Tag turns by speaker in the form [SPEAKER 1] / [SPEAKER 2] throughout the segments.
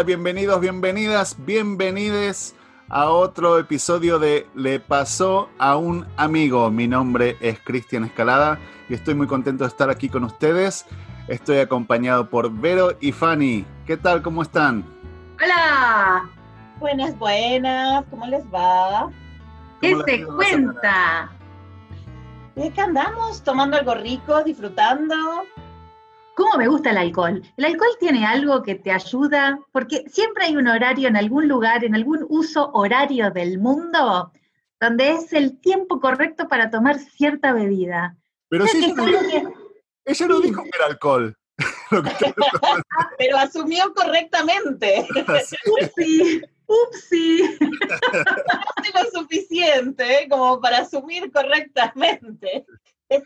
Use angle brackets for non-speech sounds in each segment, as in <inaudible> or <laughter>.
[SPEAKER 1] Hola, bienvenidos, bienvenidas, bienvenides a otro episodio de Le pasó a un amigo. Mi nombre es Cristian Escalada y estoy muy contento de estar aquí con ustedes. Estoy acompañado por Vero y Fanny. ¿Qué tal? ¿Cómo están?
[SPEAKER 2] Hola.
[SPEAKER 3] Buenas, buenas. ¿Cómo les va?
[SPEAKER 2] ¿Qué se cuenta?
[SPEAKER 3] ¿De qué andamos? ¿Tomando algo rico? ¿Disfrutando?
[SPEAKER 2] ¿Cómo me gusta el alcohol? El alcohol tiene algo que te ayuda, porque siempre hay un horario en algún lugar, en algún uso horario del mundo, donde es el tiempo correcto para tomar cierta bebida.
[SPEAKER 1] Pero sí, ella, no, ella no dijo que era alcohol. <laughs> <laughs>
[SPEAKER 3] Pero asumió correctamente.
[SPEAKER 2] Upsi, upsi.
[SPEAKER 3] No lo suficiente como para asumir correctamente.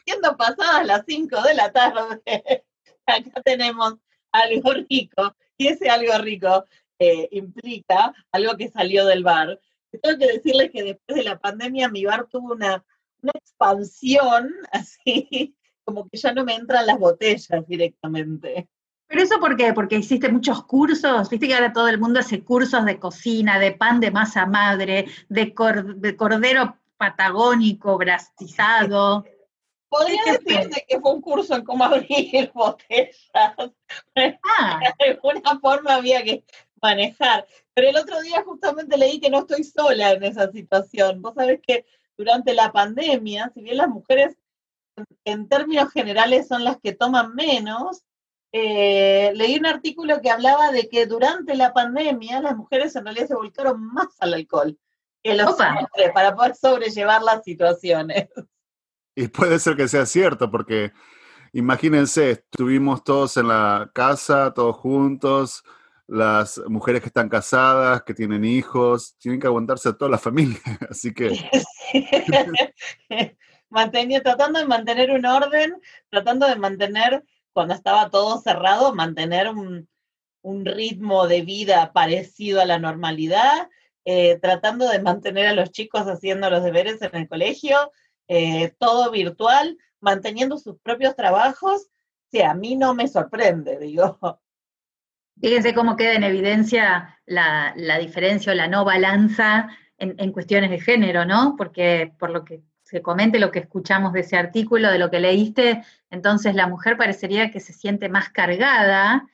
[SPEAKER 3] Siendo pasadas las 5 de la tarde. <laughs> acá tenemos algo rico, y ese algo rico eh, implica algo que salió del bar. Tengo que decirles que después de la pandemia mi bar tuvo una, una expansión, <laughs> así como que ya no me entran las botellas directamente.
[SPEAKER 2] ¿Pero eso por qué? Porque hiciste muchos cursos, viste que ahora todo el mundo hace cursos de cocina, de pan de masa madre, de, de cordero patagónico, brastizado. <laughs>
[SPEAKER 3] Podría decirse que fue un curso en cómo <laughs> abrir botellas. Ah. De alguna forma había que manejar. Pero el otro día justamente leí que no estoy sola en esa situación. Vos sabés que durante la pandemia, si bien las mujeres en términos generales son las que toman menos, eh, leí un artículo que hablaba de que durante la pandemia las mujeres en realidad se volcaron más al alcohol que los hombres para poder sobrellevar las situaciones.
[SPEAKER 1] Y puede ser que sea cierto, porque imagínense, estuvimos todos en la casa, todos juntos, las mujeres que están casadas, que tienen hijos, tienen que aguantarse a toda la familia, <laughs> así que... <laughs>
[SPEAKER 3] tratando de mantener un orden, tratando de mantener, cuando estaba todo cerrado, mantener un, ritmo de vida parecido a la normalidad, eh, tratando de mantener a los chicos haciendo los deberes en el colegio, eh, todo virtual, manteniendo sus propios trabajos, sí, a mí no me sorprende, digo.
[SPEAKER 2] Fíjense cómo queda en evidencia la, diferencia o la no balanza en, cuestiones de género, ¿no? Porque por lo que se comente, lo que escuchamos de ese artículo, de lo que leíste, entonces la mujer parecería que se siente más cargada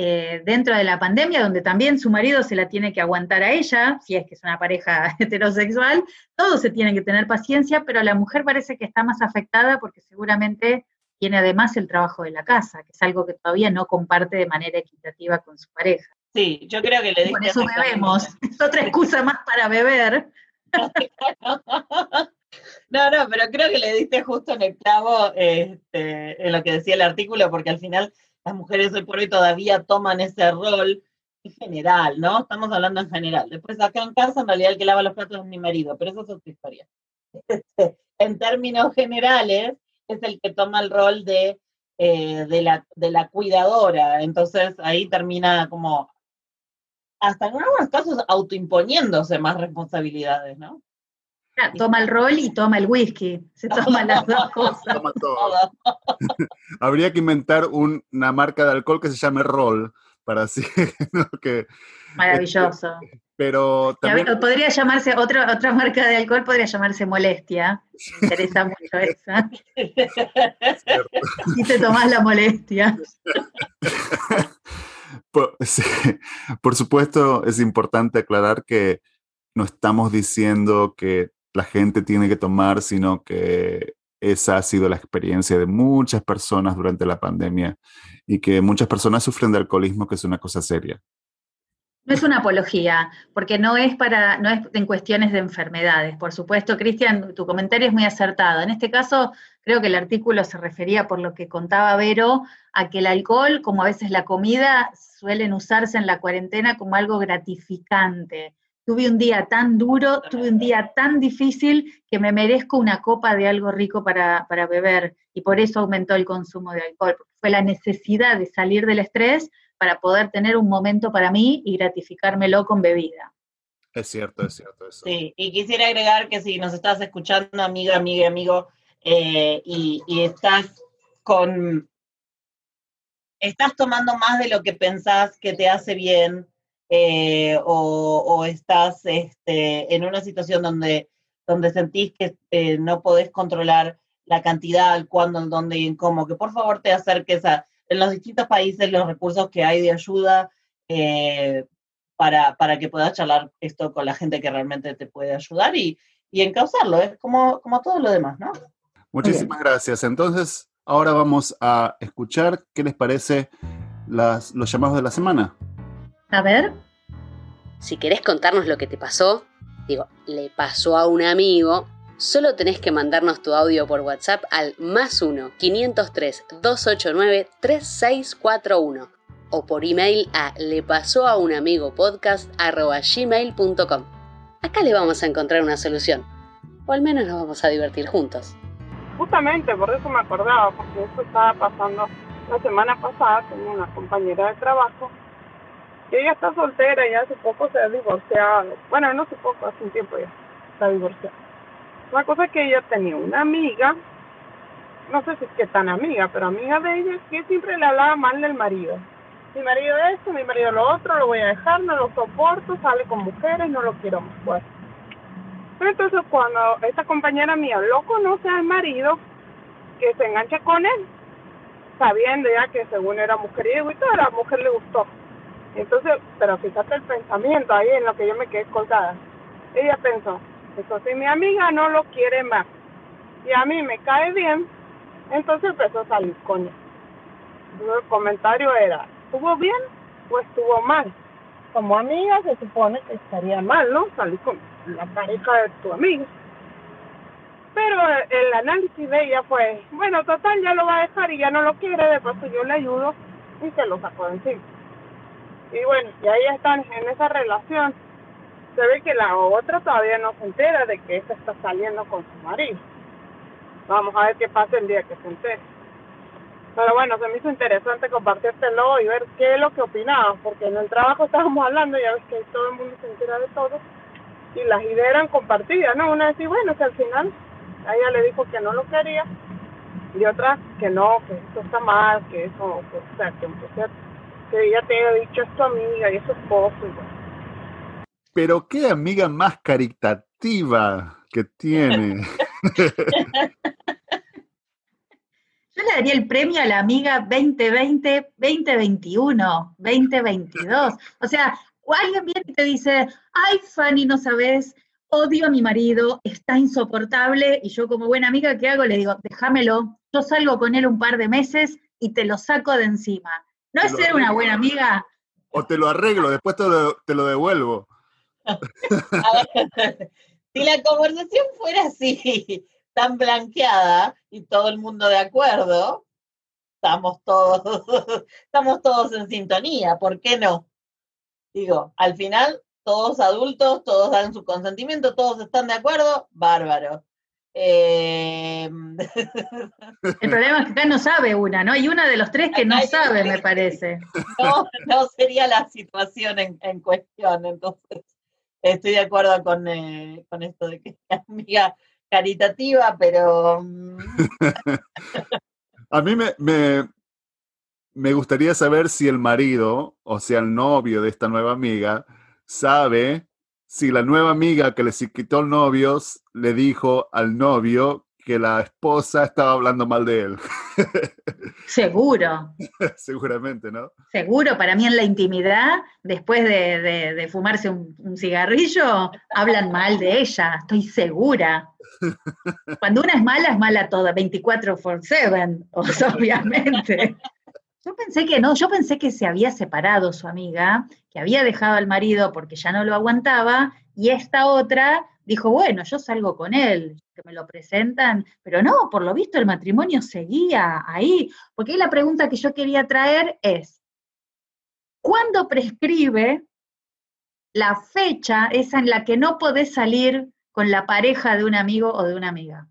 [SPEAKER 2] eh, dentro de la pandemia, donde también su marido se la tiene que aguantar a ella, si es que es una pareja <laughs> heterosexual, todos se tienen que tener paciencia, pero la mujer parece que está más afectada porque seguramente tiene además el trabajo de la casa, que es algo que todavía no comparte de manera equitativa con su pareja.
[SPEAKER 3] Sí, yo creo que le diste...
[SPEAKER 2] Por eso bebemos, es otra excusa más para beber. <laughs>
[SPEAKER 3] No, no, pero creo que le diste justo en el clavo este, en lo que decía el artículo, porque al final las mujeres hoy por hoy todavía toman ese rol en general, ¿no? Estamos hablando en general. Después acá en casa, en realidad el que lava los platos es mi marido, pero eso es otra historia. <laughs> Este, en términos generales, es el que toma el rol de, eh, de, la, de la cuidadora. Entonces ahí termina como, hasta en algunos casos, autoimponiéndose más responsabilidades, ¿no?
[SPEAKER 2] toma el rol y toma el whisky. Se <laughs> toma las dos <laughs> cosas.
[SPEAKER 1] Habría que inventar una marca de alcohol que se llame Roll para así <laughs> que
[SPEAKER 2] maravilloso.
[SPEAKER 1] Este, pero también
[SPEAKER 2] podría llamarse otra otra marca de alcohol podría llamarse Molestia. Me interesa <laughs> mucho esa. Y te tomás la molestia. <laughs>
[SPEAKER 1] por supuesto, es importante aclarar que no estamos diciendo que la gente tiene que tomar, sino que esa ha sido la experiencia de muchas personas durante la pandemia y que muchas personas sufren de alcoholismo, que es una cosa seria.
[SPEAKER 2] No es una apología, porque no es para, no es en cuestiones de enfermedades. Por supuesto, Cristian, tu comentario es muy acertado. En este caso, creo que el artículo se refería, por lo que contaba Vero, a que el alcohol, como a veces la comida, suelen usarse en la cuarentena como algo gratificante tuve un día tan duro, tuve un día tan difícil que me merezco una copa de algo rico para, beber y por eso aumentó el consumo de alcohol, porque fue la necesidad de salir del estrés para poder tener un momento para mí y gratificármelo con bebida.
[SPEAKER 1] Es cierto, es cierto eso.
[SPEAKER 3] Sí, y quisiera agregar que si nos estás escuchando, amiga, amiga, amigo, eh, y, y estás con estás tomando más de lo que pensás que te hace bien eh, o, estás este, en una situación donde, donde sentís que eh, no podés controlar la cantidad, el cuándo, el dónde y en cómo, que por favor te acerques a, en los distintos países los recursos que hay de ayuda eh, para, para, que puedas charlar esto con la gente que realmente te puede ayudar y, y encauzarlo, es como, como todo lo demás, ¿no?
[SPEAKER 1] Muchísimas gracias. Entonces, ahora vamos a escuchar qué les parece las, los llamados de la semana.
[SPEAKER 2] A ver.
[SPEAKER 4] Si querés contarnos lo que te pasó, digo, le pasó a un amigo, solo tenés que mandarnos tu audio por WhatsApp al más 1 503 289 3641 o por email a le pasó a un amigo podcast gmail.com. Acá le vamos a encontrar una solución, o al menos nos vamos a divertir juntos.
[SPEAKER 5] Justamente, por eso me acordaba, porque eso estaba pasando la semana pasada, tengo una compañera de trabajo y ella está soltera y hace poco se ha divorciado. Bueno, no hace poco, hace un tiempo ya está divorciada. La cosa es que ella tenía una amiga, no sé si es que tan amiga, pero amiga de ella, que siempre le hablaba mal del marido. Mi marido esto, mi marido lo otro, lo voy a dejar, no lo soporto, sale con mujeres, no lo quiero más. Bueno. Pero entonces cuando esta compañera mía lo conoce al marido, que se engancha con él, sabiendo ya que según era mujeriego y toda la mujer le gustó. Entonces, pero fíjate el pensamiento ahí en lo que yo me quedé colgada. Ella pensó, si mi amiga no lo quiere más y a mí me cae bien, entonces empezó a salir con él. El comentario era, ¿estuvo bien o estuvo mal? Como amiga se supone que estaría mal, ¿no? Salir con la pareja de tu amiga. Pero el análisis de ella fue, bueno, total, ya lo va a dejar y ya no lo quiere, de paso yo le ayudo y se lo sacó de encima. Y bueno, y ahí están en esa relación. Se ve que la otra todavía no se entera de que esta está saliendo con su marido. Vamos a ver qué pasa el día que se entere. Pero bueno, se me hizo interesante compartírtelo y ver qué es lo que opinabas, porque en el trabajo estábamos hablando, ya ves que todo el mundo se entera de todo, y las ideas eran compartidas, ¿no? Una decía, bueno, que al final ella le dijo que no lo quería, y otra que no, que eso está mal, que eso, o sea, que, que que ella te haya dicho es tu amiga y es su esposo.
[SPEAKER 1] Pero qué amiga más caritativa que tiene. <laughs>
[SPEAKER 2] Yo le daría el premio a la amiga 2020, 2021, 2022. O sea, alguien viene y te dice, ay, Fanny, no sabes, odio a mi marido, está insoportable, y yo como buena amiga, ¿qué hago? Le digo, déjamelo, yo salgo con él un par de meses y te lo saco de encima. ¿No es ser una buena amiga?
[SPEAKER 1] O te lo arreglo, después te lo, te lo devuelvo. <laughs>
[SPEAKER 3] si la conversación fuera así, tan blanqueada y todo el mundo de acuerdo, estamos todos, <laughs> estamos todos en sintonía, ¿por qué no? Digo, al final, todos adultos, todos dan su consentimiento, todos están de acuerdo, bárbaro.
[SPEAKER 2] Eh... El problema es que acá no sabe una, ¿no? Hay una de los tres que no sabe, me parece. <laughs>
[SPEAKER 3] No, no sería la situación en, cuestión, entonces estoy de acuerdo con, eh, con esto de que es amiga caritativa, pero... Mm. <laughs>
[SPEAKER 1] A mí me, me, me gustaría saber si el marido, o sea, el novio de esta nueva amiga, sabe si la nueva amiga que le quitó el novio le dijo al novio que la esposa estaba hablando mal de él. <laughs>
[SPEAKER 2] Seguro. <laughs>
[SPEAKER 1] Seguramente, ¿no?
[SPEAKER 2] Seguro, para mí en la intimidad, después de, fumarse un, cigarrillo, hablan mal de ella, estoy segura. <laughs> Cuando una es mala, es mala toda, 24 por 7, obviamente. Yo pensé que no, yo pensé que se había separado su amiga, que había dejado al marido porque ya no lo aguantaba, y esta otra dijo, bueno, yo salgo con él, que me lo presentan, pero no, por lo visto el matrimonio seguía ahí, porque la pregunta que yo quería traer es, ¿cuándo prescribe la fecha esa en la que no podés salir con la pareja de un amigo o de una amiga?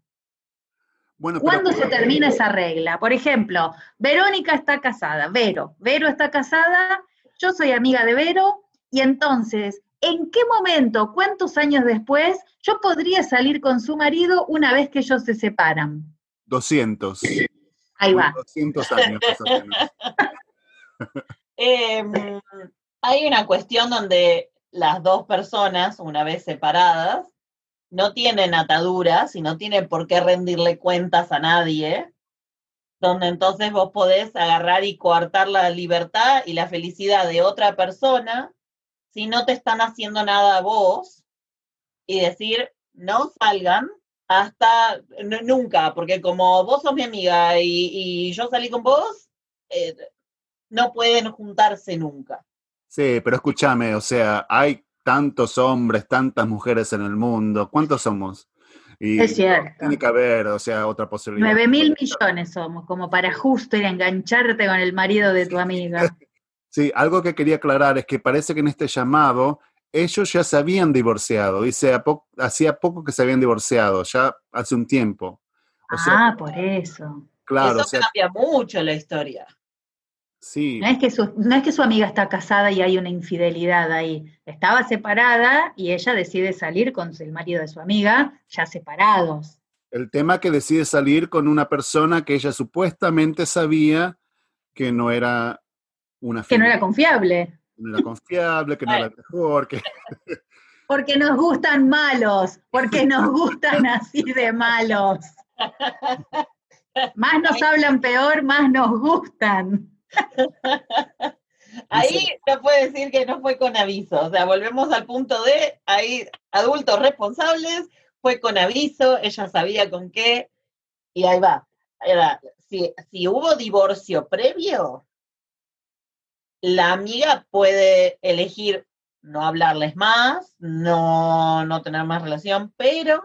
[SPEAKER 2] ¿Cuándo se termina esa regla? Por ejemplo, Verónica está casada, Vero, Vero está casada, yo soy amiga de Vero, y entonces, ¿en qué momento, cuántos años después, yo podría salir con su marido una vez que ellos se separan?
[SPEAKER 1] 200.
[SPEAKER 2] Ahí va.
[SPEAKER 1] 200 años. <laughs>
[SPEAKER 3] Em, hay una cuestión donde las dos personas, una vez separadas, no tienen ataduras y no tienen por qué rendirle cuentas a nadie, donde entonces vos podés agarrar y coartar la libertad y la felicidad de otra persona si no te están haciendo nada a vos y decir, no salgan hasta nunca, porque como vos sos mi amiga y, yo salí con vos, eh, no pueden juntarse nunca.
[SPEAKER 1] Sí, pero escúchame, o sea, hay tantos hombres, tantas mujeres en el mundo, ¿cuántos somos?
[SPEAKER 2] Y es cierto.
[SPEAKER 1] Tiene que haber, o sea, otra posibilidad.
[SPEAKER 2] Nueve mil millones somos, como para justo ir a engancharte con el marido de tu amiga. <laughs>
[SPEAKER 1] Sí, algo que quería aclarar es que parece que en este llamado ellos ya se habían divorciado, dice, hacía poco que se habían divorciado, ya hace un tiempo.
[SPEAKER 2] ah, por eso.
[SPEAKER 3] Claro. Eso cambia mucho la historia.
[SPEAKER 1] Sí.
[SPEAKER 2] No es, que su, no es que su amiga está casada y hay una infidelidad ahí. Estaba separada y ella decide salir con el marido de su amiga, ya separados.
[SPEAKER 1] El tema que decide salir con una persona que ella supuestamente sabía que no era una
[SPEAKER 2] Que no era confiable.
[SPEAKER 1] No era confiable, que no era mejor, que... <laughs>
[SPEAKER 2] Porque nos gustan malos, porque nos gustan así de malos. <laughs> Más nos hablan peor, más nos gustan. <laughs>
[SPEAKER 3] Ahí no puede decir que no fue con aviso, o sea, volvemos al punto de, ahí adultos responsables, fue con aviso, ella sabía con qué, y ahí va. si, si hubo divorcio previo, la amiga puede elegir no hablarles más, no, no tener más relación, pero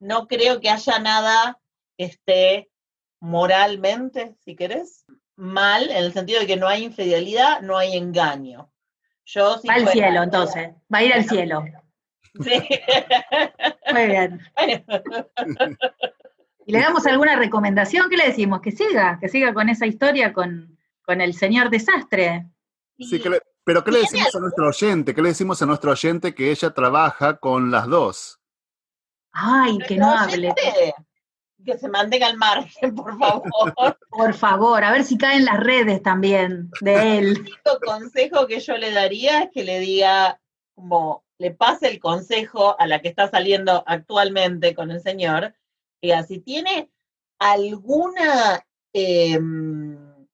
[SPEAKER 3] no creo que haya nada que esté moralmente, si querés, mal, en el sentido de que no hay infidelidad, no hay engaño. Yo,
[SPEAKER 2] va al cielo, entonces. Va a ir al cielo. Sí. <laughs> Muy bien. <laughs> ¿Y le damos alguna recomendación? ¿Qué le decimos? Que siga, que siga con esa historia con, con el señor desastre.
[SPEAKER 1] Sí, pero ¿qué le decimos a nuestro oyente? ¿Qué le decimos a nuestro oyente que ella trabaja con las dos?
[SPEAKER 2] Ay, que no hable
[SPEAKER 3] que se manden al margen, por favor. <laughs>
[SPEAKER 2] Por favor, a ver si caen las redes también de él. El
[SPEAKER 3] único consejo que yo le daría es que le diga, como le pase el consejo a la que está saliendo actualmente con el señor, diga, si tiene alguna, em,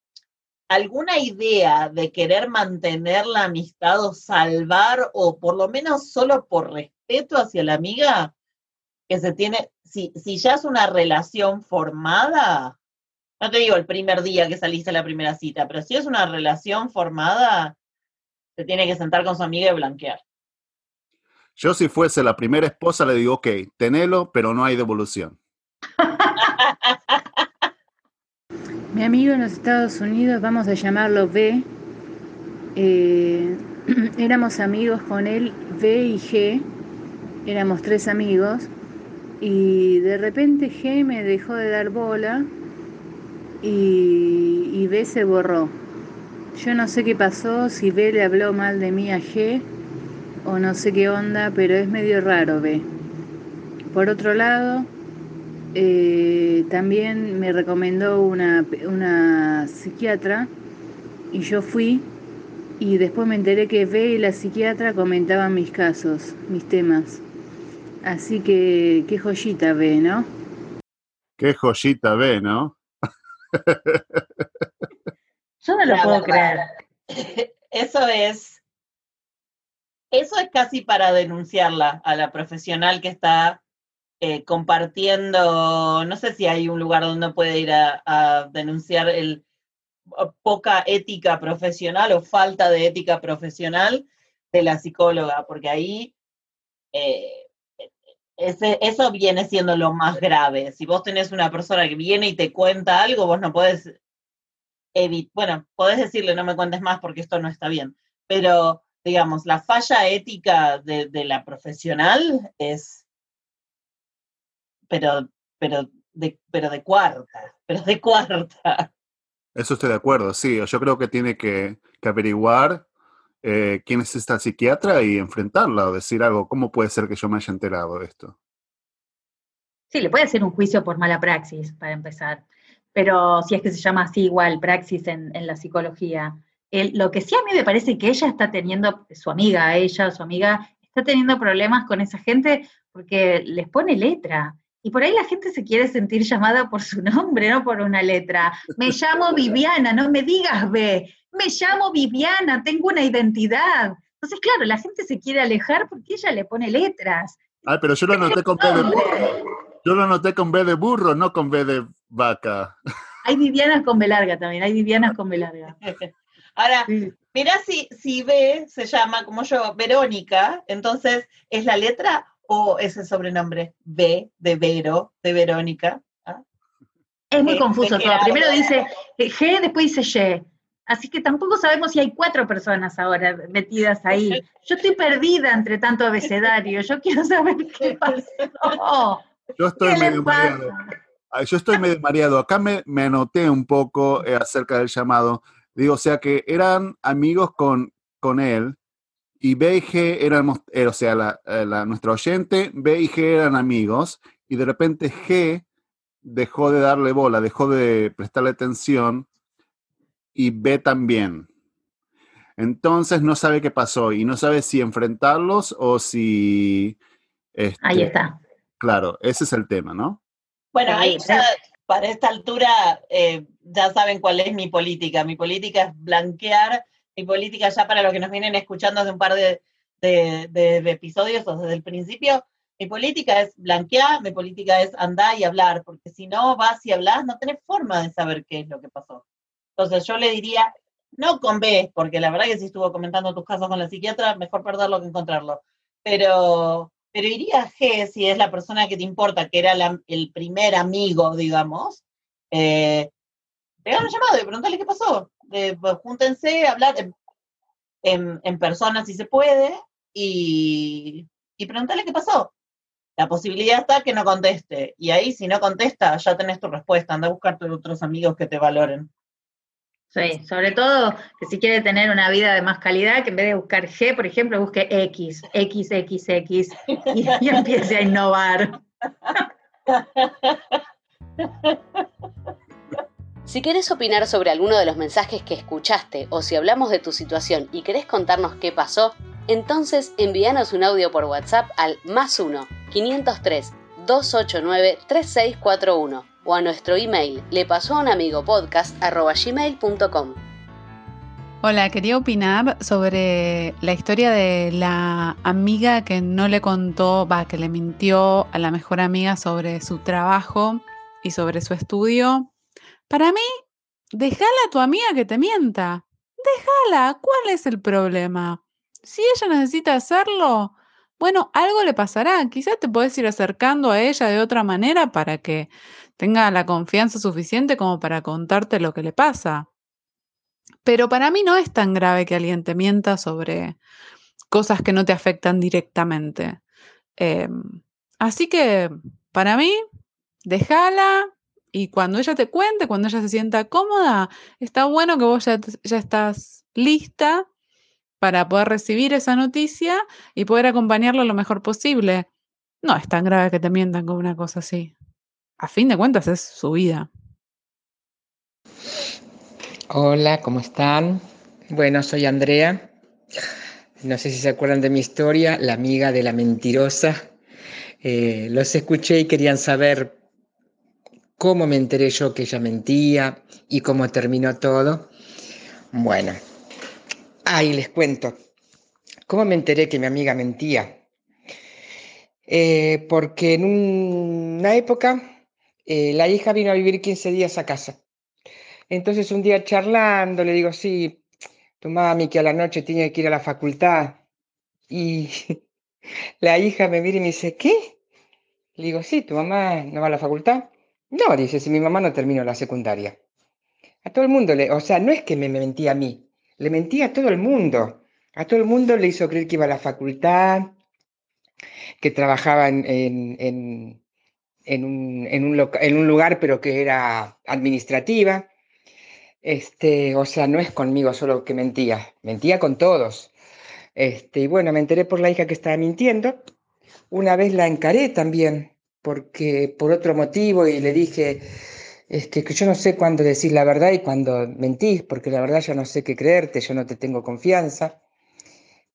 [SPEAKER 3] alguna idea de querer mantener la amistad o salvar, o por lo menos solo por respeto hacia la amiga, que se tiene, si, si ya es una relación formada, no te digo el primer día que saliste a la primera cita, pero si es una relación formada, se tiene que sentar con su amiga y blanquear.
[SPEAKER 1] Yo si fuese la primera esposa le digo, ok, tenelo, pero no hay devolución. <laughs>
[SPEAKER 6] Mi amigo en los Estados Unidos, vamos a llamarlo B, eh, <clears throat> éramos amigos con él, B y G, éramos tres amigos, y de repente G me dejó de dar bola y, B se borró. Yo no sé qué pasó, si B le habló mal de mí a G o no sé qué onda, pero es medio raro B. Por otro lado, eh, también me recomendó una, una psiquiatra y yo fui y después me enteré que B y la psiquiatra comentaban mis casos, mis temas. Así que qué joyita ve, ¿no?
[SPEAKER 1] Qué joyita ve, ¿no?
[SPEAKER 2] Yo no lo puedo creer. <laughs>
[SPEAKER 3] Eso es, eso es casi para denunciarla a la profesional que está eh, compartiendo, no sé si hay un lugar donde puede ir a, denunciar el poca ética profesional o falta de ética profesional de la psicóloga, porque ahí eh, eso viene siendo lo más grave. Si vos tenés una persona que viene y te cuenta algo, vos no podés evitar, bueno, podés decirle no me cuentes más porque esto no está bien, pero digamos, la falla ética de, la profesional es, pero, pero, de, pero de cuarta, pero de cuarta.
[SPEAKER 1] Eso estoy de acuerdo, sí. Yo creo que tiene que averiguar eh, quién es esta psiquiatra y enfrentarla o decir algo, ¿cómo puede ser que yo me haya enterado de esto?
[SPEAKER 2] Sí, le puede hacer un juicio por mala praxis, para empezar, pero si es que se llama así igual, praxis en, la psicología. lo que sí a mí me parece que ella está teniendo, su amiga, ella, su amiga, está teniendo problemas con esa gente porque les pone letra. Y por ahí la gente se quiere sentir llamada por su nombre, no por una letra. Me llamo Viviana, no me digas B. Me llamo Viviana, tengo una identidad. Entonces, claro, la gente se quiere alejar porque ella le pone letras.
[SPEAKER 1] Ah, pero yo lo anoté con B de burro. Yo lo anoté con B de burro, no con B de vaca.
[SPEAKER 2] Hay Vivianas con B larga también, hay Vivianas con B larga. <laughs>
[SPEAKER 3] Ahora, mira si, si B se llama como yo, Verónica, entonces, ¿es la letra o es el sobrenombre? B de Vero, de Verónica.
[SPEAKER 2] ¿ah? Es muy confuso todo. Primero dice G, después dice Y. Así que tampoco sabemos si hay cuatro personas ahora metidas ahí. Yo estoy perdida entre tanto abecedario. Yo quiero saber qué <laughs> pasó.
[SPEAKER 1] Yo estoy medio mareado. Yo estoy medio mareado. Acá me, me anoté un poco eh, acerca del llamado. Digo, o sea que eran amigos con, con él y B y G éramos, eh, o sea, la, eh, la, nuestro oyente, B y G eran amigos y de repente G dejó de darle bola, dejó de prestarle atención y B también. Entonces no sabe qué pasó y no sabe si enfrentarlos o si...
[SPEAKER 2] Ahí este, está.
[SPEAKER 1] Claro, ese es el tema, ¿no?
[SPEAKER 3] Bueno, ahí para esta altura eh, ya saben cuál es mi política. Mi política es blanquear, mi política ya para los que nos vienen escuchando hace un par de, episodios o desde el principio, mi política es blanquear, mi política es andar y hablar, porque si no vas y hablas, no tenés forma de saber qué es lo que pasó. Entonces yo le diría, no con B, porque la verdad que si estuvo comentando tus casos con la psiquiatra, mejor perderlo que encontrarlo. Pero pero iría a G, si es la persona que te importa, que era el primer amigo, digamos, eh, un llamado y preguntarle qué pasó. Eh, pues, júntense, hablar en, en, persona si se puede y, y preguntarle qué pasó. La posibilidad está que no conteste. Y ahí, si no contesta, ya tenés tu respuesta. Anda a buscarte otros amigos que te valoren.
[SPEAKER 2] Sí, sobre todo que si quiere tener una vida de más calidad, que en vez de buscar G, por ejemplo, busque X, X, X, X, y, y <laughs> empiece a innovar. <laughs>
[SPEAKER 4] Si querés opinar sobre alguno de los mensajes que escuchaste o si hablamos de tu situación y querés contarnos qué pasó, entonces envíanos un audio por WhatsApp al más 1 503 289 3641 o a nuestro email le pasó a un amigo podcast gmail.com.
[SPEAKER 6] Hola, quería opinar sobre la historia de la amiga que no le contó, va, que le mintió a la mejor amiga sobre su trabajo y sobre su estudio. Para mí, déjala a tu amiga que te mienta. Déjala, ¿cuál es el problema? Si ella necesita hacerlo, bueno, algo le pasará. Quizás te puedes ir acercando a ella de otra manera para que tenga la confianza suficiente como para contarte lo que le pasa. Pero para mí no es tan grave que alguien te mienta sobre cosas que no te afectan directamente. Em, así que para mí, déjala y cuando ella te cuente, cuando ella se sienta cómoda, está bueno que vos ya, estás lista para poder recibir esa noticia y poder acompañarlo lo mejor posible. No es tan grave que te mientan con una cosa así. A fin de cuentas es su vida.
[SPEAKER 7] Hola, ¿cómo están? Bueno, soy Andrea. No sé si se acuerdan de mi historia, la amiga de la mentirosa. Eh, los escuché y querían saber cómo me enteré yo que ella mentía y cómo terminó todo. Bueno, Ahí les cuento. ¿Cómo me enteré que mi amiga mentía? Eh, porque en una época eh, la hija vino a vivir 15 días a casa. Entonces un día charlando le digo, sí, tu mami que a la noche tiene que ir a la facultad. Y <laughs> la hija me mira y me dice, ¿qué? Le digo, sí, tu mamá no va a la facultad. No, dice, si mi mamá no terminó la secundaria. A todo el mundo le, o sea, no es que me mentía a mí, le mentía a todo el mundo. A todo el mundo le hizo creer que iba a la facultad, que trabajaba en, un, lugar, pero que era administrativa. Este, o sea, no es conmigo solo que mentía, mentía con todos. Este, y bueno, me enteré por la hija que estaba mintiendo. Una vez la encaré también, porque por otro motivo, y le dije, es que, yo no sé cuándo decir la verdad y cuándo mentís, porque la verdad ya no sé qué creerte, yo no te tengo confianza.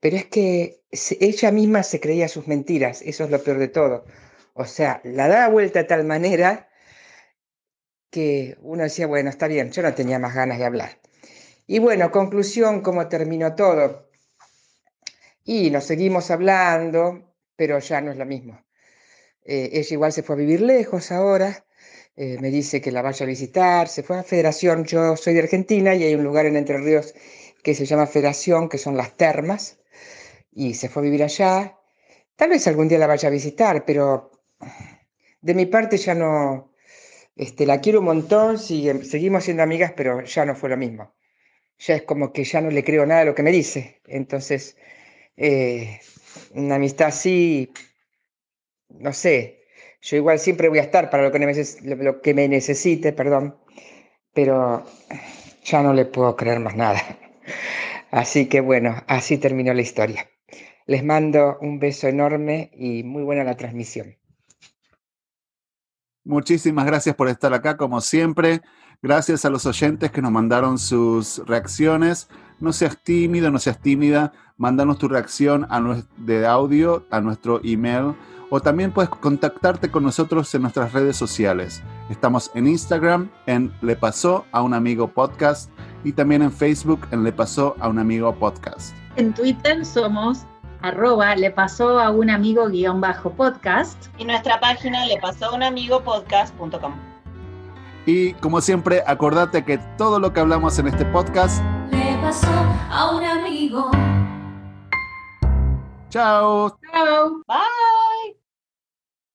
[SPEAKER 7] Pero es que ella misma se creía sus mentiras, eso es lo peor de todo. O sea, la daba vuelta de tal manera que uno decía, bueno, está bien, yo no tenía más ganas de hablar. Y bueno, conclusión, ¿cómo terminó todo? Y nos seguimos hablando, pero ya no es lo mismo. Eh, ella igual se fue a vivir lejos ahora, eh, me dice que la vaya a visitar, se fue a Federación, yo soy de Argentina y hay un lugar en Entre Ríos que se llama Federación, que son las termas, y se fue a vivir allá. Tal vez algún día la vaya a visitar, pero de mi parte ya no, este, la quiero un montón, seguimos siendo amigas, pero ya no fue lo mismo. Ya es como que ya no le creo nada a lo que me dice. Entonces, eh, una amistad así, no sé, yo igual siempre voy a estar para lo que, me, lo que me necesite, perdón, pero ya no le puedo creer más nada. <laughs> Así que bueno, así terminó la historia. Les mando un beso enorme y muy buena la transmisión.
[SPEAKER 1] Muchísimas gracias por estar acá, como siempre. Gracias a los oyentes que nos mandaron sus reacciones. No seas tímido, no seas tímida. Mándanos tu reacción a de audio a nuestro email o también puedes contactarte con nosotros en nuestras redes sociales. Estamos en Instagram en Le Pasó a un Amigo Podcast y también en Facebook en Le Pasó a un Amigo Podcast.
[SPEAKER 2] En Twitter somos arroba le pasó a un amigo guion bajo podcast.
[SPEAKER 3] Y nuestra página le pasó a un amigo podcast.com.
[SPEAKER 1] Y como siempre, acordate que todo lo que hablamos en este podcast
[SPEAKER 8] le pasó a un amigo.
[SPEAKER 1] Chao.
[SPEAKER 2] Chao.
[SPEAKER 3] Bye.